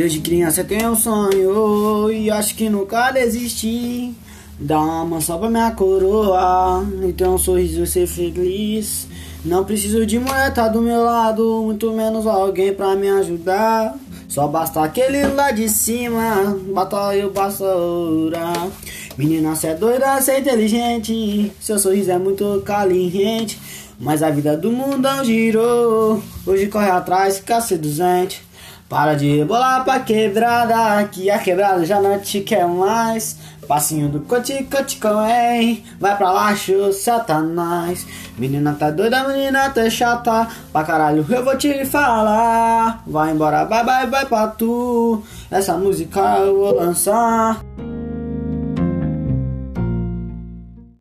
Desde criança tenho um sonho e acho que nunca desisti. Dá uma mansão pra minha coroa e ter um sorriso e ser feliz. Não preciso de mulher tá do meu lado, muito menos alguém pra me ajudar. Só basta aquele lá de cima, bata eu basta orar. Menina, cê é doida, cê é inteligente, seu sorriso é muito caliente. Mas a vida do mundão girou, hoje corre atrás, fica seduzente. Para de rebolar pra quebrada, que a quebrada já não te quer mais. Passinho do cote, cote, hein? Vai pra lá, satanás. Menina tá doida, menina tá chata. Pra caralho, eu vou te falar. Vai embora, bye bye, bye pra tu. Essa música eu vou lançar.